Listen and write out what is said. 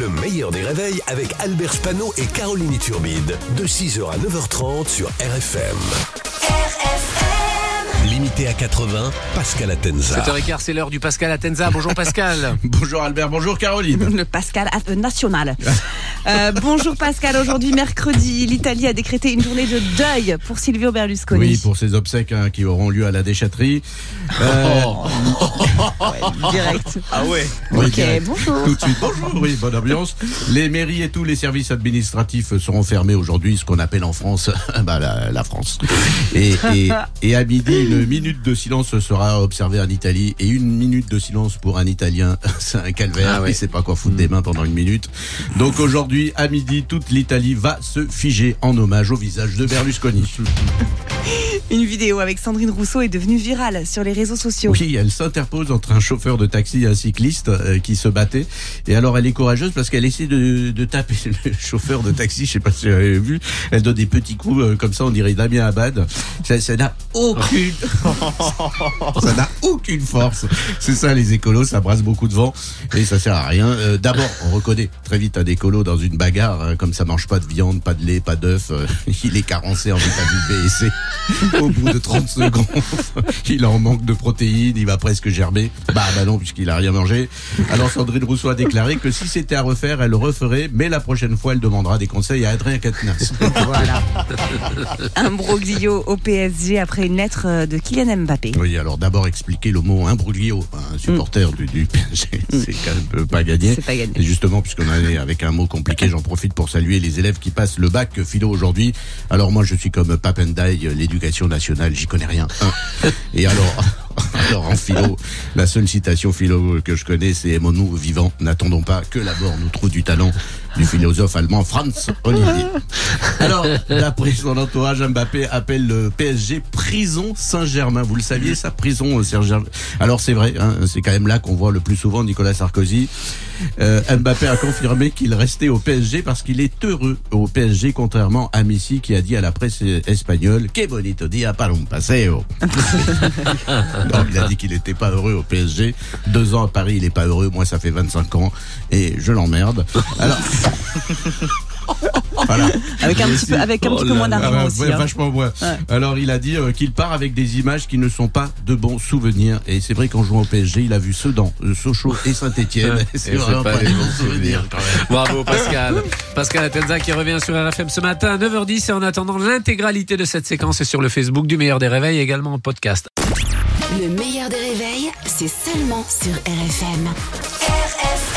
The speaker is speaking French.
Le meilleur des réveils avec Albert Spano et Caroline Turbide. De 6h à 9h30 sur RFM. Limité à 80, Pascal Atenza. 7h15, c'est l'heure du Pascal Atenza. Bonjour Pascal. Bonjour Albert, bonjour Caroline. Le Pascal euh, national. Euh, bonjour Pascal, aujourd'hui mercredi, l'Italie a décrété une journée de deuil pour Silvio Berlusconi. Oui, pour ces obsèques hein, qui auront lieu à la déchetterie. Euh, Direct. Ah ouais Ok, bonjour. Tout de suite, bonjour, oui, bonne ambiance. Les mairies et tous les services administratifs seront fermés aujourd'hui, ce qu'on appelle en France bah, la, la France. Et, et, et à midi, une minute de silence sera observée en Italie. Et une minute de silence pour un Italien, c'est un calvaire. Ah ouais. Il sait pas quoi foutre des mains pendant une minute. Donc aujourd'hui, à midi, toute l'Italie va se figer en hommage au visage de Berlusconi. Une vidéo avec Sandrine Rousseau est devenue virale sur les réseaux sociaux. Oui, elle s'interpose entre un chauffeur de taxi et un cycliste euh, qui se battait. Et alors, elle est courageuse parce qu'elle essaie de, de taper le chauffeur de taxi. Je sais pas si vous avez vu. Elle donne des petits coups euh, comme ça, on dirait Damien Abad. Ça ça n'a aucune, ça n'a aucune force. C'est ça, les écolos, ça brasse beaucoup de vent et ça sert à rien. Euh, D'abord, on reconnaît très vite un écolo dans une bagarre, hein, comme ça mange pas de viande, pas de lait, pas d'œuf. euh, il est carencé en vitamine B et C. Au bout de 30 secondes, il en manque de protéines, il va presque gerber. Bah, bah non, puisqu'il a rien mangé. Alors Sandrine Rousseau a déclaré que si c'était à refaire, elle le referait, mais la prochaine fois, elle demandera des conseils à Adrien Quatennens. Voilà. Un broglio au PSG après une lettre euh, de Kylian Mbappé. Oui, alors d'abord expliquer le mot imbroglio. Un supporter du, du PSG, c'est quand même pas gagné. C'est pas gagné. Et justement, puisqu'on est avec un mot compliqué, j'en profite pour saluer les élèves qui passent le bac philo aujourd'hui. Alors moi, je suis comme Papendaï, l'éducation nationale, j'y connais rien. hein. Et alors, alors en philo, la seule citation philo que je connais, c'est aimons-nous vivants, n'attendons pas que la mort nous trouve du talent du philosophe allemand Franz Olivier. Alors, d'après son entourage, Mbappé appelle le PSG prison Saint-Germain. Vous le saviez, ça, prison Saint-Germain. Alors c'est vrai, hein, c'est quand même là qu'on voit le plus souvent Nicolas Sarkozy. Euh, Mbappé a confirmé qu'il restait au PSG parce qu'il est heureux au PSG, contrairement à Messi qui a dit à la presse espagnole Que bonito dia para un paseo. non, il a dit qu'il n'était pas heureux au PSG. Deux ans à Paris, il n'est pas heureux. Moi, ça fait 25 ans et je l'emmerde. Alors. voilà. Avec un petit peu, avec un petit peu moins Ah d'argent ouais, aussi. ouais, hein. vachement moins. Ouais. Alors il a dit euh, qu'il part avec des images qui ne sont pas de bons souvenirs. Et c'est vrai qu'en jouant au PSG, il a vu Sedan, euh, Sochaux et Saint-Etienne. Et c'est vraiment pas des bons souvenirs quand même. Bravo Pascal. Pascal Atenza qui revient sur RFM ce matin à 9h10 et en attendant l'intégralité de cette séquence est sur le Facebook du meilleur des réveils également en podcast. Le meilleur des réveils, c'est seulement sur RFM. RFM.